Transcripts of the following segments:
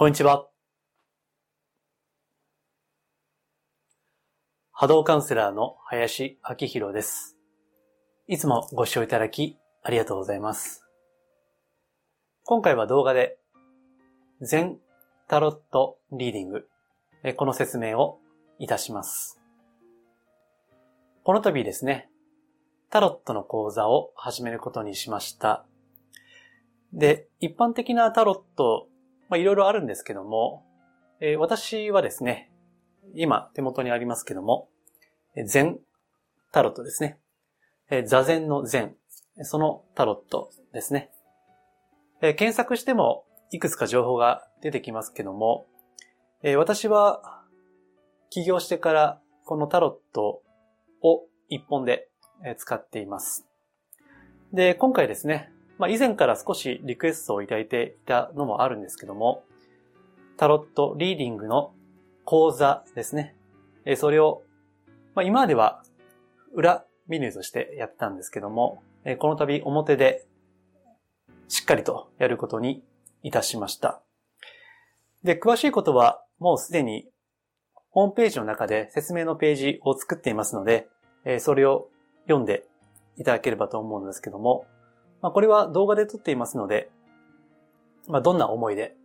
こんにちは。波動カウンセラーの林明宏です。いつもご視聴いただきありがとうございます。今回は動画で全タロットリーディング、この説明をいたします。この度ですね、タロットの講座を始めることにしました。で、一般的なタロットまあ、いろいろあるんですけども、えー、私はですね、今手元にありますけども、禅タロットですね。えー、座禅の禅、そのタロットですね。えー、検索してもいくつか情報が出てきますけども、えー、私は起業してからこのタロットを一本で使っています。で、今回ですね、まあ、以前から少しリクエストをいただいていたのもあるんですけども、タロットリーディングの講座ですね。えそれを、まあ、今までは裏メニューとしてやったんですけども、えこの度表でしっかりとやることにいたしました。で、詳しいことはもうすでにホームページの中で説明のページを作っていますので、えそれを読んでいただければと思うんですけども、まあ、これは動画で撮っていますので、まあ、どんな思いで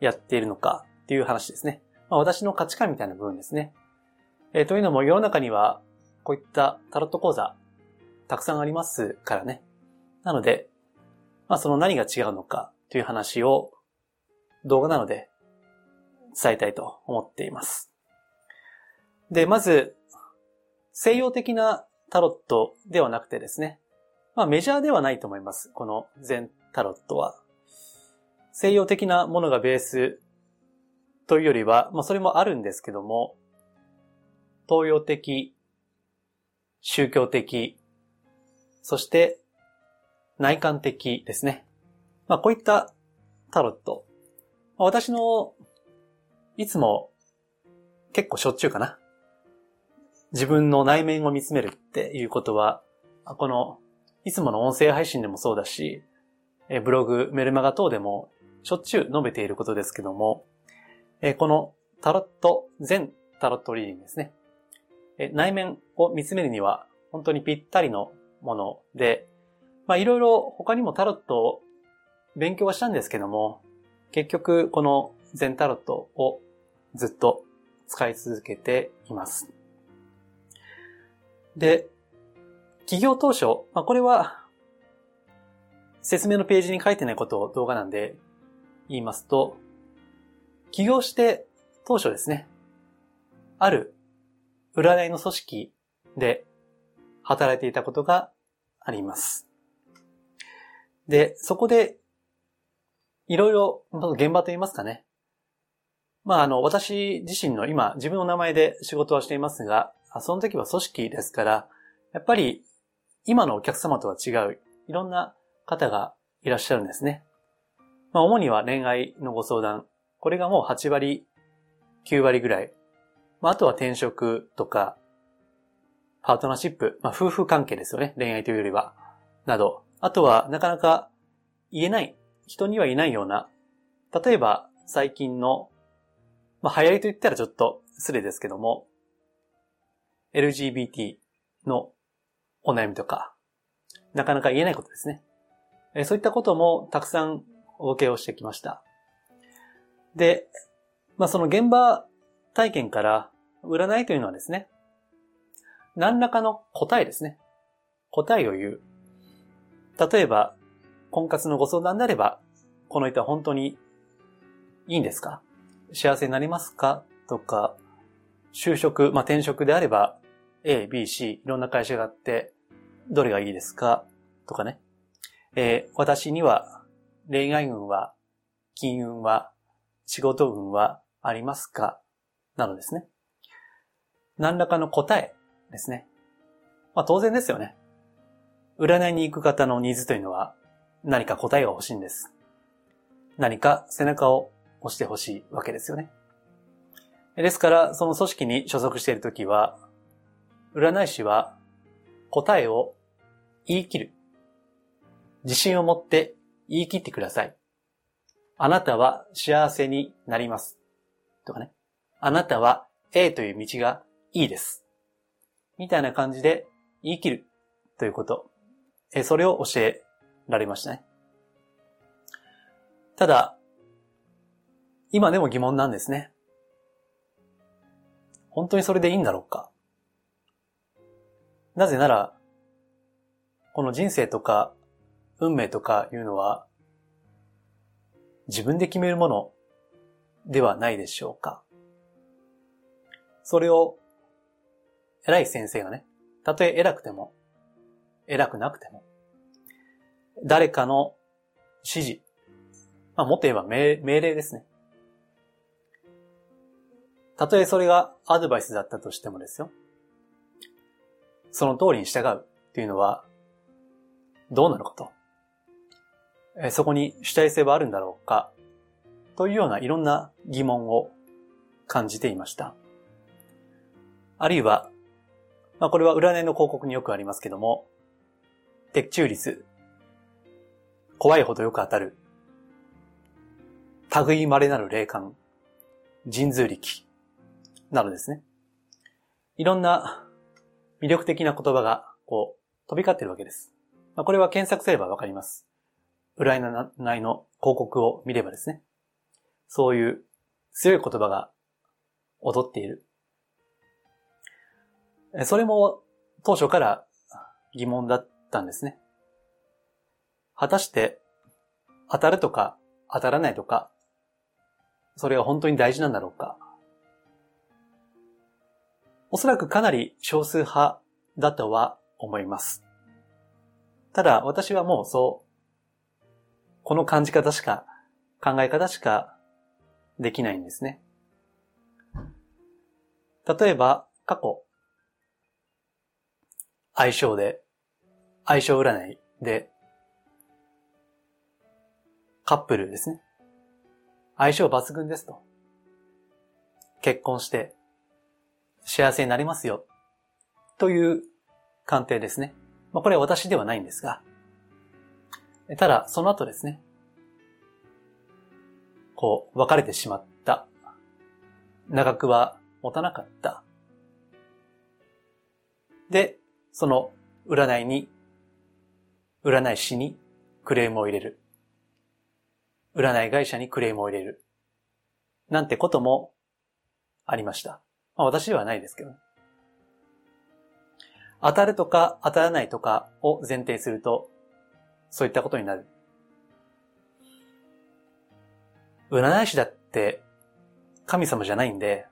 やっているのかっていう話ですね。まあ、私の価値観みたいな部分ですね。えー、というのも世の中にはこういったタロット講座たくさんありますからね。なので、まあその何が違うのかという話を動画なので伝えたいと思っています。で、まず西洋的なタロットではなくてですね、まあメジャーではないと思います。この全タロットは。西洋的なものがベースというよりは、まあそれもあるんですけども、東洋的、宗教的、そして内観的ですね。まあこういったタロットま。私のいつも結構しょっちゅうかな。自分の内面を見つめるっていうことは、このいつもの音声配信でもそうだし、ブログ、メルマガ等でもしょっちゅう述べていることですけども、このタロット、全タロットリーディングですね。内面を見つめるには本当にぴったりのもので、まあいろいろ他にもタロットを勉強はしたんですけども、結局この全タロットをずっと使い続けています。で、企業当初、まあ、これは、説明のページに書いてないことを動画なんで言いますと、起業して当初ですね、ある占いの組織で働いていたことがあります。で、そこで、いろいろ、現場と言いますかね。まあ、あの、私自身の今、自分の名前で仕事はしていますが、その時は組織ですから、やっぱり今のお客様とは違う、いろんな方がいらっしゃるんですね。まあ、主には恋愛のご相談。これがもう8割、9割ぐらい。まあ、あとは転職とか、パートナーシップ、まあ、夫婦関係ですよね。恋愛というよりは。など。あとは、なかなか言えない、人にはいないような、例えば、最近の、まあ、流行りと言ったらちょっと失礼ですけども、LGBT のお悩みとか、なかなか言えないことですね。えそういったこともたくさんお受けをしてきました。で、まあその現場体験から占いというのはですね、何らかの答えですね。答えを言う。例えば、婚活のご相談であれば、この人は本当にいいんですか？幸せになりますか？とか、就職、まあ、転職であれば、A、B、C、いろんな会社があって、どれがいいですか？とかね。えー、私には恋愛運は、金運は、仕事運はありますか？なのですね。何らかの答えですね。まあ当然ですよね。占いに行く方のニーズというのは何か答えが欲しいんです。何か背中を押してほしいわけですよね。ですから、その組織に所属しているときは、占い師は答えを言い切る。自信を持って言い切ってください。あなたは幸せになります。とかね。あなたは A という道がいいです。みたいな感じで言い切るということ。えそれを教えられましたね。ただ、今でも疑問なんですね。本当にそれでいいんだろうかなぜなら、この人生とか運命とかいうのは自分で決めるものではないでしょうか。それを偉い先生がね、たとえ偉くても、偉くなくても、誰かの指示、まあ、もっと言えば命令ですね。たとえそれがアドバイスだったとしてもですよ。その通りに従うっていうのは、どうなのかと？えそこに主体性はあるんだろうか？というようないろんな疑問を感じていました。あるいは、まあこれは占いの広告によくありますけども、的中率、怖いほどよく当たる、類稀なる霊感、神通力、などですね。いろんな魅力的な言葉が、こう、飛び交ってるわけです。まあ、これは検索すればわかります。占いの広告を見ればですね。そういう強い言葉が踊っている。それも当初から疑問だったんですね。果たして当たるとか当たらないとか、それは本当に大事なんだろうか。おそらくかなり少数派だとは思います。ただ私はもうそう、この感じ方しか、考え方しかできないんですね。例えば、過去、相性で、相性占いで、カップルですね。相性抜群ですと。結婚して、幸せになりますよ。という鑑定ですね。まあ、これは私ではないんですが。ただ、その後ですね。こう、別れてしまった。長くは持たなかった。で、その占いに、占い師にクレームを入れる。占い会社にクレームを入れる。なんてこともありました。まあ私ではないですけど。当たるとか当たらないとかを前提すると、そういったことになる。占い師だって神様じゃないんで、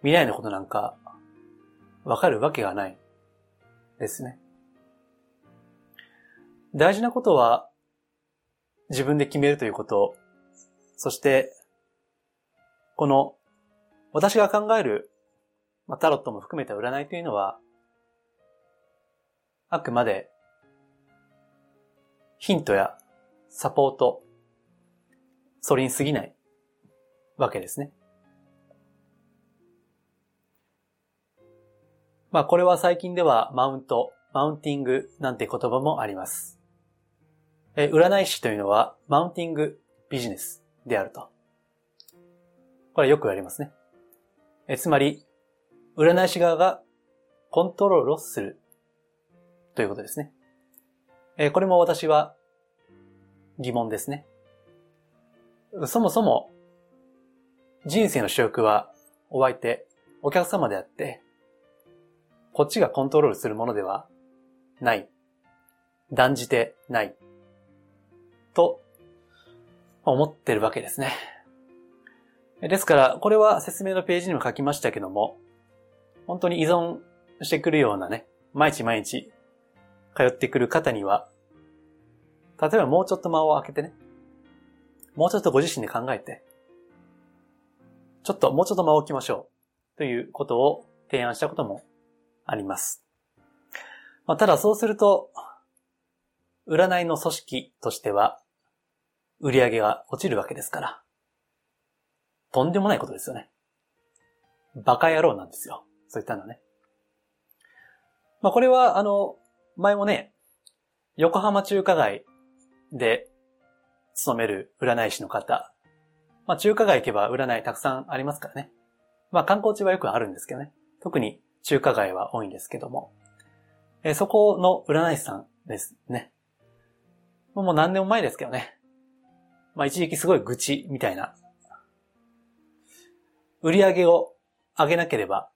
未来のことなんかわかるわけがないですね。大事なことは自分で決めるということ、そしてこの私が考える、まあ、タロットも含めた占いというのは、あくまで、ヒントやサポート、それに過ぎないわけですね。まあこれは最近ではマウント、マウンティングなんて言葉もあります。え占い師というのはマウンティングビジネスであると。これよく言われますね。えつまり、占い師側がコントロールをするということですね。えこれも私は疑問ですね。そもそも人生の主役はお相手、お客様であって、こっちがコントロールするものではない。断じてない。と思ってるわけですね。ですから、これは説明のページにも書きましたけども、本当に依存してくるようなね、毎日毎日通ってくる方には、例えばもうちょっと間を空けてね、もうちょっとご自身で考えて、ちょっともうちょっと間を置きましょうということを提案したこともあります。まあ、ただそうすると、占いの組織としては、売り上げが落ちるわけですから、とんでもないことですよね。バカ野郎なんですよ。そういったのね。まあこれは、あの、前もね、横浜中華街で、勤める占い師の方。まあ中華街行けば占いたくさんありますからね。まあ観光地はよくあるんですけどね。特に中華街は多いんですけども。えー、そこの占い師さんですね。もう何年も前ですけどね。まあ一時期すごい愚痴みたいな。売り上げを上げなければ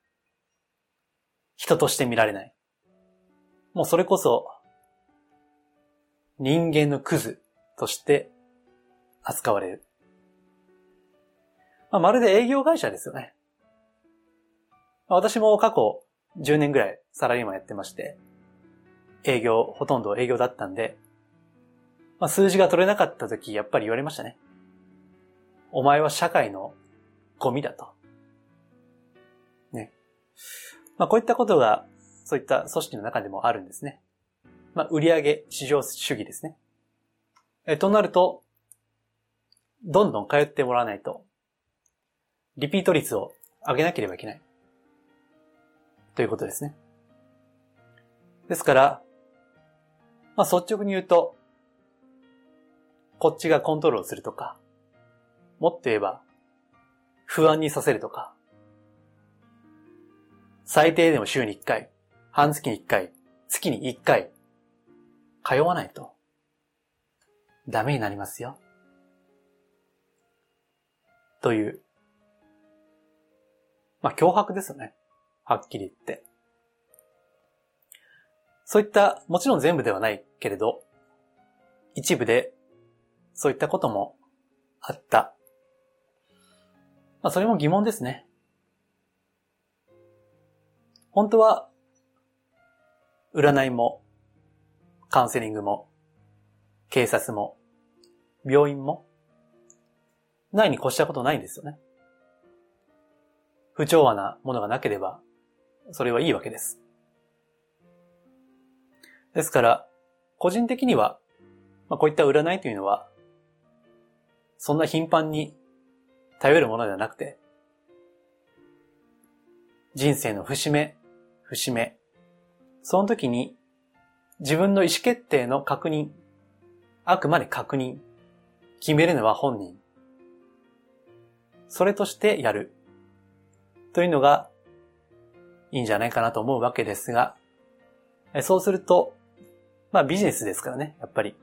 人として見られない。もうそれこそ人間のクズとして扱われる。まあ、まるで営業会社ですよね。私も過去10年ぐらいサラリーマンやってまして、営業、ほとんど営業だったんで、まあ、数字が取れなかった時、やっぱり言われましたね。お前は社会のゴミだと。ね。まあ、こういったことが、そういった組織の中でもあるんですね。まあ、売上市場主義ですね。え、となると、どんどん通ってもらわないと、リピート率を上げなければいけない。ということですね。ですから、まあ、率直に言うと、こっちがコントロールするとか、もっと言えば、不安にさせるとか、最低でも週に1回、半月に1回、月に1回、通わないと、ダメになりますよ。という、まあ、脅迫ですよね。はっきり言って。そういった、もちろん全部ではないけれど、一部でそういったこともあった。まあ、それも疑問ですね。本当は、占いも、カウンセリングも、警察も、病院も、ないに越したことないんですよね。不調和なものがなければ、それはいいわけです。ですから、個人的には、まあ、こういった占いというのは、そんな頻繁に頼るものではなくて、人生の節目、節目、その時に自分の意思決定の確認、あくまで確認、決めるのは本人。それとしてやる。というのがいいんじゃないかなと思うわけですが、そうすると、まあビジネスですからね、やっぱり。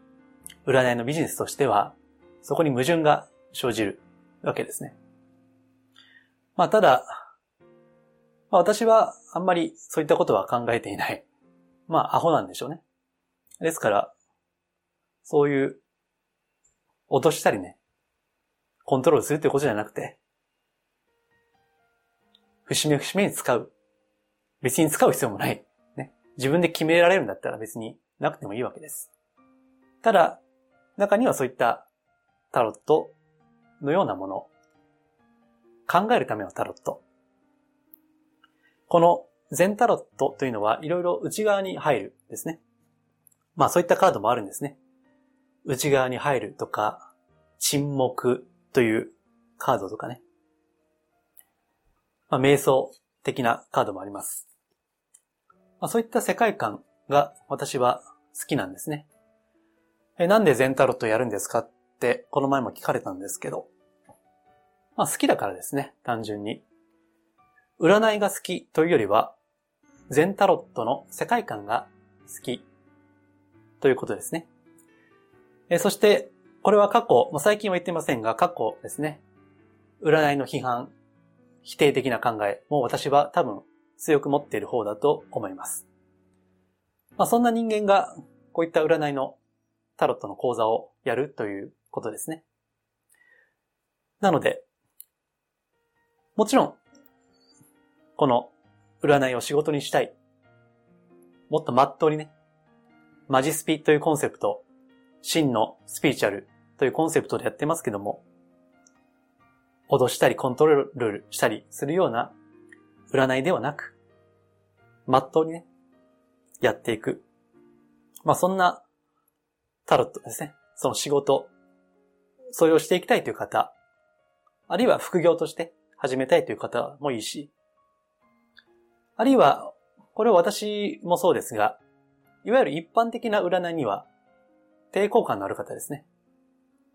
占いのビジネスとしては、そこに矛盾が生じるわけですね。まあただ、まあ、私はあんまりそういったことは考えていない。まあアホなんでしょうね。ですから、そういう、落としたりね、コントロールするってことじゃなくて、節目節目に使う。別に使う必要もない。ね。自分で決められるんだったら別になくてもいいわけです。ただ、中にはそういったタロットのようなもの、考えるためのタロット。この全タロットというのはいろいろ内側に入るですね。まあそういったカードもあるんですね。内側に入るとか、沈黙というカードとかね。まあ瞑想的なカードもあります。まあそういった世界観が私は好きなんですね。え、なんで全タロットやるんですかって、この前も聞かれたんですけど。まあ好きだからですね、単純に。占いが好きというよりは、全タロットの世界観が好きということですね。えそして、これは過去、もう最近は言ってませんが、過去ですね。占いの批判、否定的な考えもう私は多分強く持っている方だと思います。まあ、そんな人間がこういった占いのタロットの講座をやるということですね。なので、もちろん、この占いを仕事にしたい。もっとまっとうにね、マジスピというコンセプト、真のスピーチャル。というコンセプトでやってますけども、脅したりコントロールしたりするような。占いではなく、まっとうにね、やっていく。まあそんなタロットですね。その仕事、それをしていきたいという方、あるいは副業として始めたいという方もいいし、あるいは、これは私もそうですが、いわゆる一般的な占いには抵抗感のある方ですね。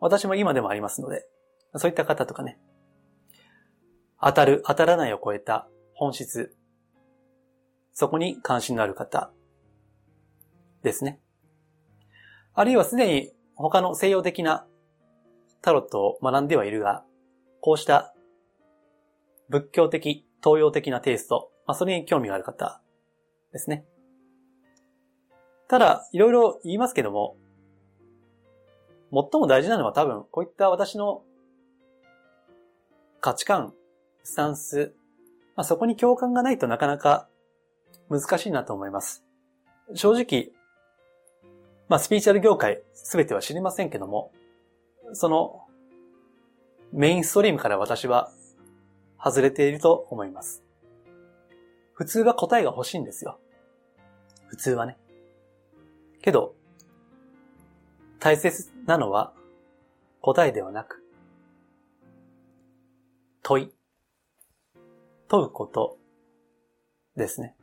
私も今でもありますので、そういった方とかね、当たる、当たらないを超えた本質、そこに関心のある方ですね。あるいはすでに他の西洋的なタロットを学んではいるが、こうした仏教的、東洋的なテイスト、まあ、それに興味がある方ですね。ただ、いろいろ言いますけども、最も大事なのは多分、こういった私の価値観、スタンス、まあ、そこに共感がないとなかなか難しいなと思います。正直、まあ、スピーチャル業界すべては知りませんけども、そのメインストリームから私は外れていると思います。普通は答えが欲しいんですよ。普通はね。けど、大切なのは答えではなく、問い。問うことですね。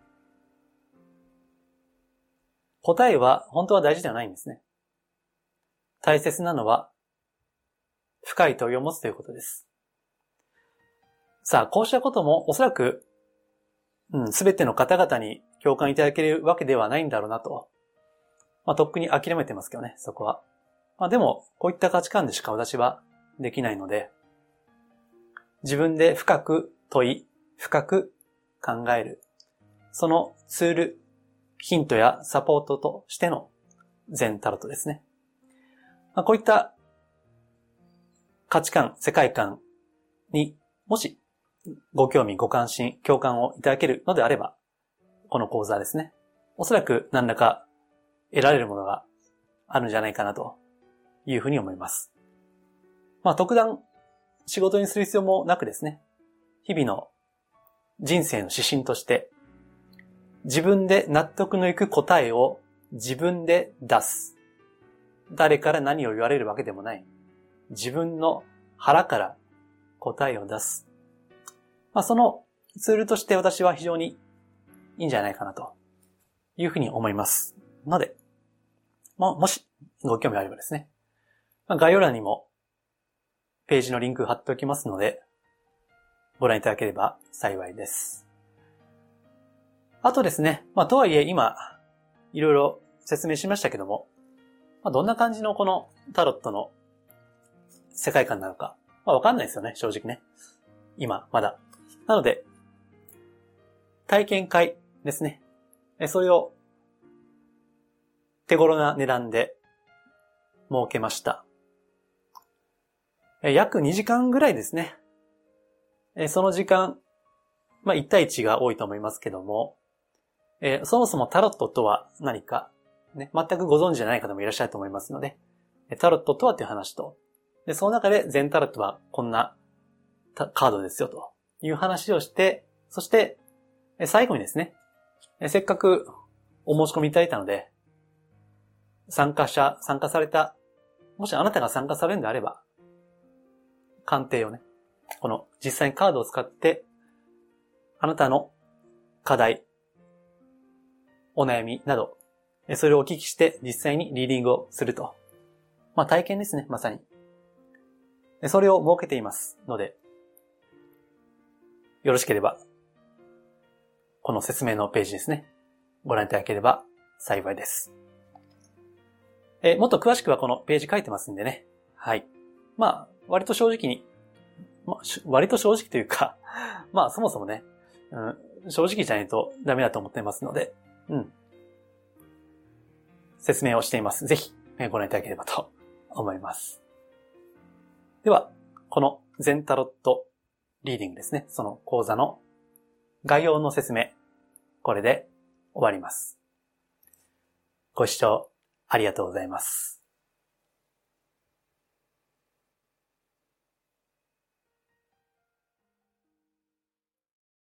答えは本当は大事ではないんですね。大切なのは深い問いを持つということです。さあ、こうしたこともおそらく、うん、すべての方々に共感いただけるわけではないんだろうなと。まあ、とっくに諦めてますけどね、そこは。まあ、でも、こういった価値観でしか私はできないので、自分で深く問い、深く考える。そのツール、ヒントやサポートとしての全タロットですね。まあ、こういった価値観、世界観にもしご興味、ご関心、共感をいただけるのであれば、この講座ですね。おそらく何らか得られるものがあるんじゃないかなというふうに思います。まあ特段仕事にする必要もなくですね、日々の人生の指針として、自分で納得のいく答えを自分で出す。誰から何を言われるわけでもない。自分の腹から答えを出す。まあ、そのツールとして私は非常にいいんじゃないかなというふうに思います。ので、も、もしご興味あればですね、まあ、概要欄にもページのリンク貼っておきますので、ご覧いただければ幸いです。あとですね、まあ、とはいえ今、いろいろ説明しましたけども、まあ、どんな感じのこのタロットの世界観なのか、まあ、わかんないですよね、正直ね。今、まだ。なので、体験会ですね。それを手頃な値段で設けました。約2時間ぐらいですね。その時間、まあ1対1が多いと思いますけども、えそもそもタロットとは何か、ね、全くご存知じゃない方もいらっしゃると思いますので、タロットとはという話と、で、その中で全タロットはこんなカードですよという話をして、そして、最後にですね、せっかくお申し込みいただいたので、参加者、参加された、もしあなたが参加されるんであれば、鑑定をね、この実際にカードを使って、あなたの課題、お悩みなど、それをお聞きして実際にリーディングをすると。まあ体験ですね、まさに。それを設けていますので、よろしければ、この説明のページですね。ご覧いただければ幸いです。えもっと詳しくはこのページ書いてますんでね。はい。まあ、割と正直に、まあ、割と正直というか まあそもそもね、うん、正直じゃないとダメだと思ってますので、うん。説明をしています。ぜひ、ご覧いただければと思います。では、このゼンタロットリーディングですね。その講座の概要の説明、これで終わります。ご視聴ありがとうございます。